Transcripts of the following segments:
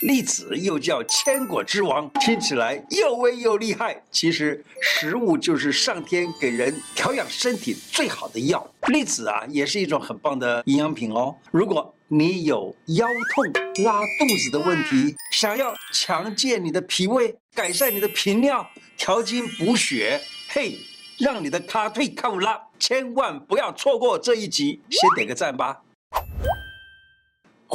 栗子又叫千果之王，听起来又威又厉害。其实食物就是上天给人调养身体最好的药。栗子啊，也是一种很棒的营养品哦。如果你有腰痛、拉肚子的问题，想要强健你的脾胃，改善你的频尿，调经补血，嘿，让你的卡退卡不拉，千万不要错过这一集，先点个赞吧。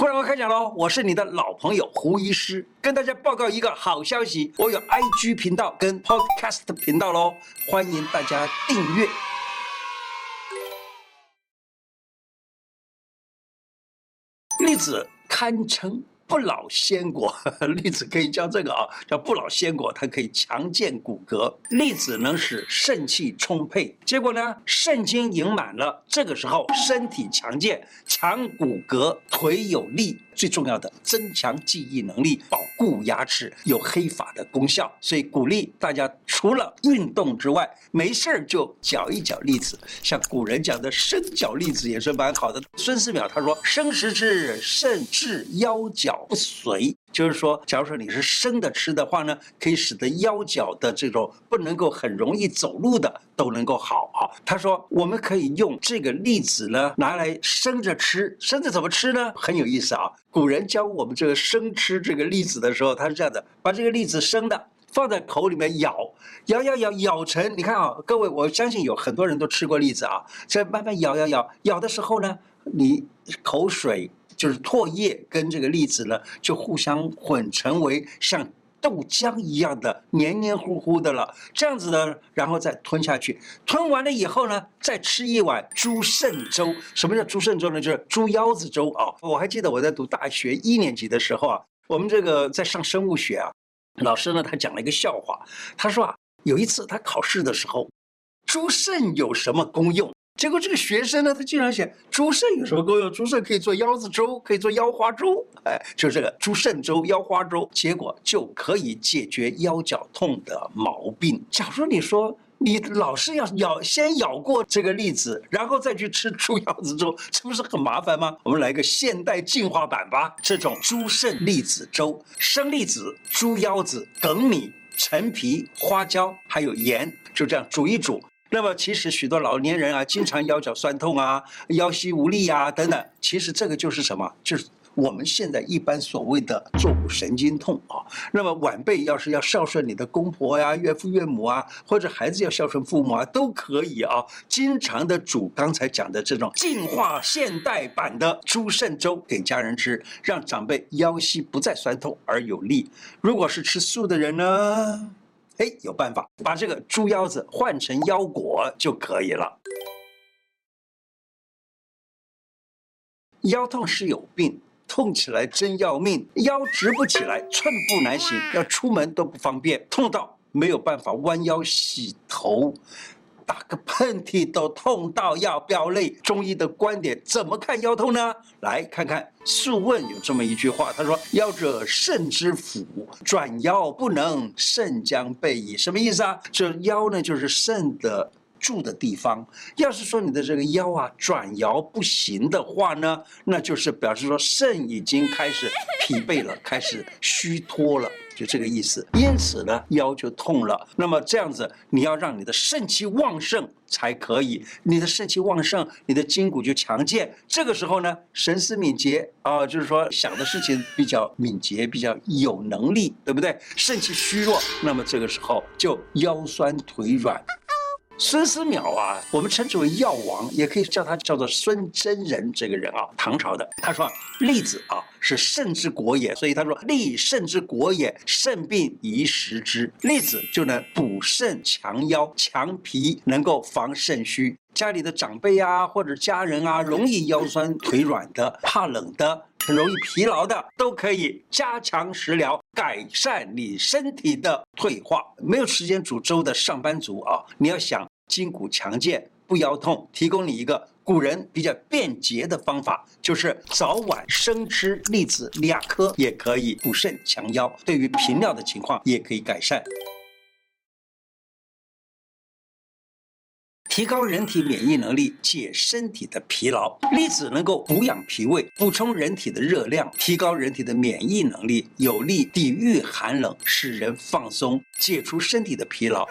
不然我开讲喽！我是你的老朋友胡医师，跟大家报告一个好消息，我有 IG 频道跟 Podcast 频道喽，欢迎大家订阅。粒子堪称。不老鲜果，栗子可以叫这个啊，叫不老鲜果，它可以强健骨骼。栗子能使肾气充沛，结果呢，肾精盈满了，这个时候身体强健，强骨骼，腿有力。最重要的，增强记忆能力，保护牙齿，有黑发的功效。所以鼓励大家，除了运动之外，没事儿就嚼一嚼栗子。像古人讲的生嚼栗子也是蛮好的。孙思邈他说：“生食之，甚至腰脚不随。”就是说，假如说你是生的吃的话呢，可以使得腰脚的这种不能够很容易走路的都能够好啊。他说，我们可以用这个栗子呢拿来生着吃，生着怎么吃呢？很有意思啊。古人教我们这个生吃这个栗子的时候，他是这样的：把这个栗子生的放在口里面咬，咬咬咬咬成，你看啊，各位，我相信有很多人都吃过栗子啊。这慢慢咬咬咬咬的时候呢，你口水。就是唾液跟这个栗子呢，就互相混成为像豆浆一样的黏黏糊糊的了。这样子呢，然后再吞下去，吞完了以后呢，再吃一碗猪肾粥。什么叫猪肾粥呢？就是猪腰子粥啊。我还记得我在读大学一年级的时候啊，我们这个在上生物学啊，老师呢他讲了一个笑话，他说啊，有一次他考试的时候，朱肾有什么功用？结果这个学生呢，他竟然写朱肾有什么功用？朱肾可以做腰子粥，可以做腰花粥，哎，就是这个朱肾粥、腰花粥，结果就可以解决腰脚痛的毛病。假如你说你老是要咬，先咬过这个栗子，然后再去吃猪腰子粥，这不是很麻烦吗？我们来个现代进化版吧，这种猪肾栗子粥，生栗子、猪腰子、粳米、陈皮、花椒还有盐，就这样煮一煮。那么其实许多老年人啊，经常腰脚酸痛啊，腰膝无力啊等等，其实这个就是什么？就是我们现在一般所谓的坐骨神经痛啊。那么晚辈要是要孝顺你的公婆呀、岳父岳母啊，或者孩子要孝顺父母啊，都可以啊。经常的煮刚才讲的这种进化现代版的猪肾粥给家人吃，让长辈腰膝不再酸痛而有力。如果是吃素的人呢？哎，有办法，把这个猪腰子换成腰果就可以了。腰痛是有病，痛起来真要命，腰直不起来，寸步难行，要出门都不方便，痛到没有办法弯腰洗头。打个喷嚏都痛到要飙泪，中医的观点怎么看腰痛呢？来看看《素问》有这么一句话，他说：“腰者肾之府，转腰不能，肾将备矣。”什么意思啊？这腰呢，就是肾的住的地方。要是说你的这个腰啊转摇不行的话呢，那就是表示说肾已经开始疲惫了，开始虚脱了。就这个意思，因此呢，腰就痛了。那么这样子，你要让你的肾气旺盛才可以。你的肾气旺盛，你的筋骨就强健。这个时候呢，神思敏捷啊、就是说想的事情比较敏捷，比较有能力，对不对？肾气虚弱，那么这个时候就腰酸腿软。孙思邈啊，我们称之为药王，也可以叫他叫做孙真人这个人啊，唐朝的。他说栗子啊是肾之果也，所以他说栗肾之果也，肾病宜食之。栗子就能补肾强腰强脾，能够防肾虚。家里的长辈啊或者家人啊，容易腰酸腿软的，怕冷的。很容易疲劳的都可以加强食疗，改善你身体的退化。没有时间煮粥的上班族啊，你要想筋骨强健不腰痛，提供你一个古人比较便捷的方法，就是早晚生吃栗子两颗，也可以补肾强腰，对于频尿的情况也可以改善。提高人体免疫能力，解身体的疲劳。栗子能够补养脾胃，补充人体的热量，提高人体的免疫能力，有利抵御寒冷，使人放松，解除身体的疲劳。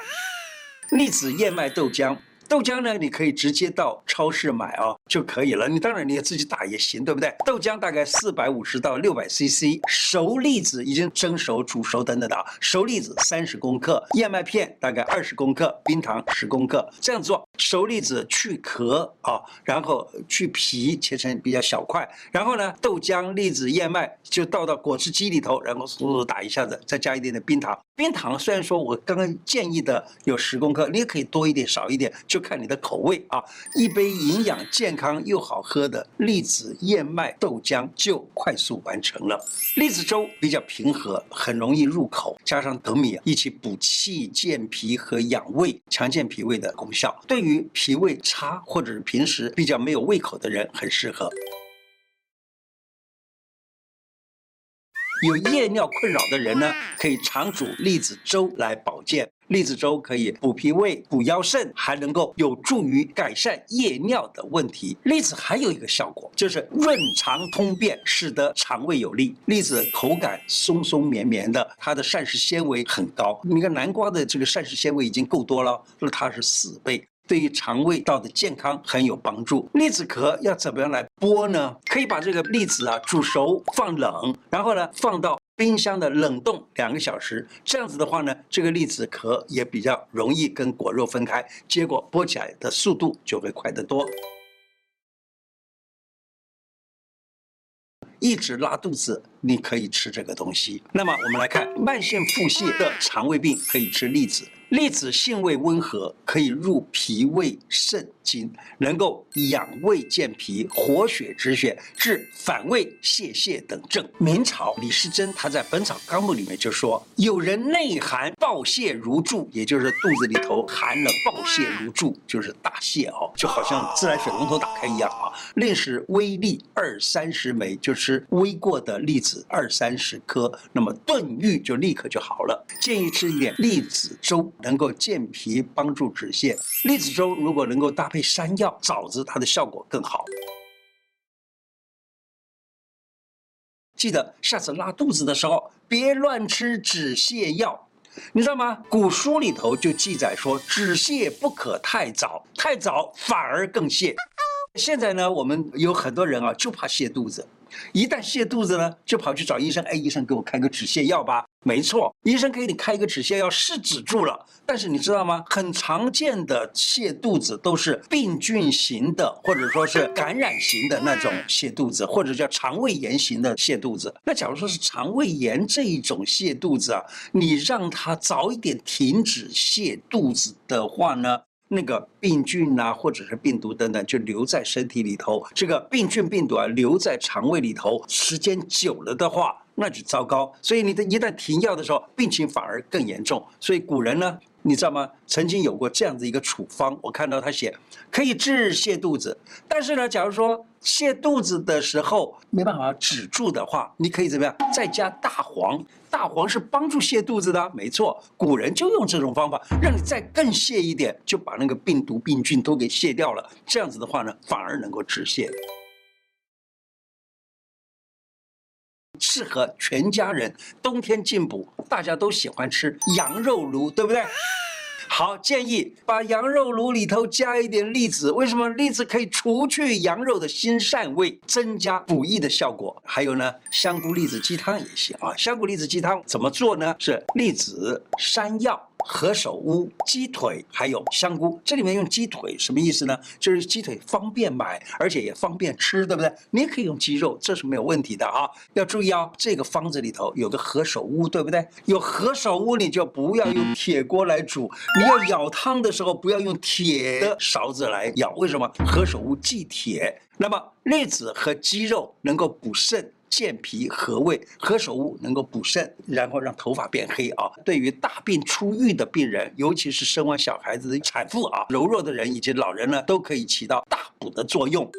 栗子燕麦豆浆。豆浆呢，你可以直接到超市买哦，就可以了。你当然你也自己打也行，对不对？豆浆大概四百五十到六百 CC，熟栗子已经蒸熟、煮熟等等的啊。熟栗子三十公克，燕麦片大概二十公克，冰糖十公克。这样做，熟栗子去壳啊，然后去皮，切成比较小块。然后呢，豆浆、栗子、燕麦就倒到果汁机里头，然后速速打一下子，再加一点点冰糖。冰糖虽然说我刚刚建议的有十公克，你也可以多一点、少一点就，看你的口味啊。一杯营养、健康又好喝的栗子燕麦豆浆就快速完成了。栗子粥比较平和，很容易入口，加上紫米一起补气、健脾和养胃，强健脾胃的功效。对于脾胃差或者是平时比较没有胃口的人，很适合。有夜尿困扰的人呢，可以常煮栗子粥来保健。栗子粥可以补脾胃、补腰肾，还能够有助于改善夜尿的问题。栗子还有一个效果，就是润肠通便，使得肠胃有力。栗子口感松松绵绵的，它的膳食纤维很高。你看南瓜的这个膳食纤维已经够多了，那它是四倍。对于肠胃道的健康很有帮助。栗子壳要怎么样来剥呢？可以把这个栗子啊煮熟放冷，然后呢放到冰箱的冷冻两个小时。这样子的话呢，这个栗子壳也比较容易跟果肉分开，结果剥起来的速度就会快得多。一直拉肚子，你可以吃这个东西。那么我们来看慢性腹泻的肠胃病，可以吃栗子。栗子性味温和，可以入脾胃肾经，能够养胃健脾、活血止血、治反胃、泄泻等症。明朝李时珍他在《本草纲目》里面就说：“有人内寒暴泻如注，也就是肚子里头寒了暴泻如注，就是大泻哦，就好像自来水龙头打开一样啊。令食微粒二三十枚，就是微过的栗子二三十颗，那么顿愈就立刻就好了。建议吃一点栗子粥。”能够健脾，帮助止泻。栗子粥如果能够搭配山药、枣子，它的效果更好。记得下次拉肚子的时候，别乱吃止泻药，你知道吗？古书里头就记载说，止泻不可太早，太早反而更泻。现在呢，我们有很多人啊，就怕泻肚子。一旦泻肚子呢，就跑去找医生。哎，医生给我开个止泻药吧。没错，医生给你开一个止泻药是止住了，但是你知道吗？很常见的泻肚子都是病菌型的，或者说是感染型的那种泻肚子，或者叫肠胃炎型的泻肚子。那假如说是肠胃炎这一种泻肚子啊，你让它早一点停止泻肚子的话呢？那个病菌啊，或者是病毒等等，就留在身体里头。这个病菌、病毒啊，留在肠胃里头，时间久了的话，那就糟糕。所以你的一旦停药的时候，病情反而更严重。所以古人呢，你知道吗？曾经有过这样子一个处方，我看到他写可以治泻肚子，但是呢，假如说泻肚子的时候没办法止住的话，你可以怎么样？再加大黄。大黄是帮助泻肚子的，没错，古人就用这种方法，让你再更泻一点，就把那个病毒病菌都给泻掉了。这样子的话呢，反而能够止泻，适合全家人。冬天进补，大家都喜欢吃羊肉炉，对不对？好，建议把羊肉炉里头加一点栗子，为什么？栗子可以除去羊肉的腥膻味，增加补益的效果。还有呢，香菇栗子鸡汤也行啊。香菇栗子鸡汤怎么做呢？是栗子、山药。何首乌、鸡腿还有香菇，这里面用鸡腿什么意思呢？就是鸡腿方便买，而且也方便吃，对不对？你也可以用鸡肉，这是没有问题的啊。要注意哦，这个方子里头有个何首乌，对不对？有何首乌，你就不要用铁锅来煮，你要舀汤的时候不要用铁的勺子来舀，为什么？何首乌忌铁。那么栗子和鸡肉能够补肾。健脾和胃，何首乌能够补肾，然后让头发变黑啊。对于大病初愈的病人，尤其是生完小孩子的产妇啊，柔弱的人以及老人呢，都可以起到大补的作用。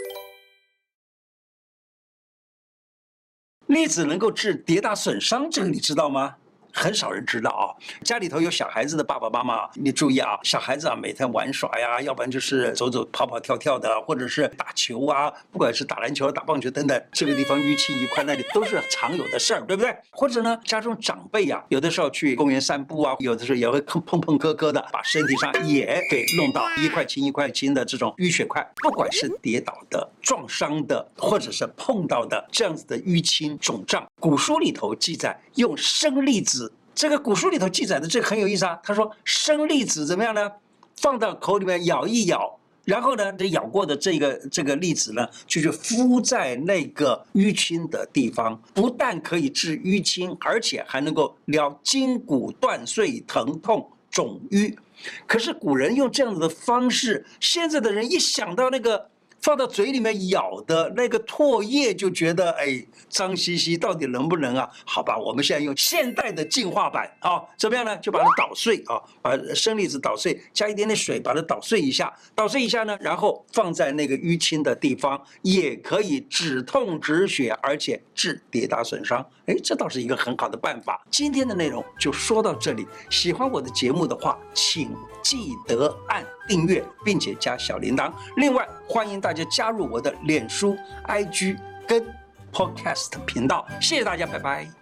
栗子能够治跌打损伤，这个你知道吗？很少人知道啊。家里头有小孩子的爸爸妈妈，你注意啊，小孩子啊每天玩耍呀，要不然就是走走跑跑跳跳的，或者是打球啊，不管是打篮球、打棒球等等，这个地方淤青一块，那里都是常有的事儿，对不对？或者呢，家中长辈呀，有的时候去公园散步啊，有的时候也会碰碰碰磕磕的，把身体上也给弄到一块青一块青的这种淤血块，不管是跌倒的、撞伤的，或者是碰到的这样子的淤青肿胀，古书里头记载用生栗子。这个古书里头记载的这个很有意思啊，他说生栗子怎么样呢？放到口里面咬一咬，然后呢，这咬过的这个这个栗子呢，就去敷在那个淤青的地方，不但可以治淤青，而且还能够疗筋骨断碎、疼痛肿瘀。可是古人用这样子的方式，现在的人一想到那个。放到嘴里面咬的那个唾液，就觉得哎，脏兮兮，到底能不能啊？好吧，我们现在用现代的进化版啊，怎么样呢？就把它捣碎啊，把生栗子捣碎，加一点点水，把它捣碎一下，捣碎一下呢，然后放在那个淤青的地方，也可以止痛止血，而且治跌打损伤。哎，这倒是一个很好的办法。今天的内容就说到这里，喜欢我的节目的话，请记得按订阅，并且加小铃铛。另外，欢迎大家加入我的脸书、IG 跟 Podcast 频道。谢谢大家，拜拜。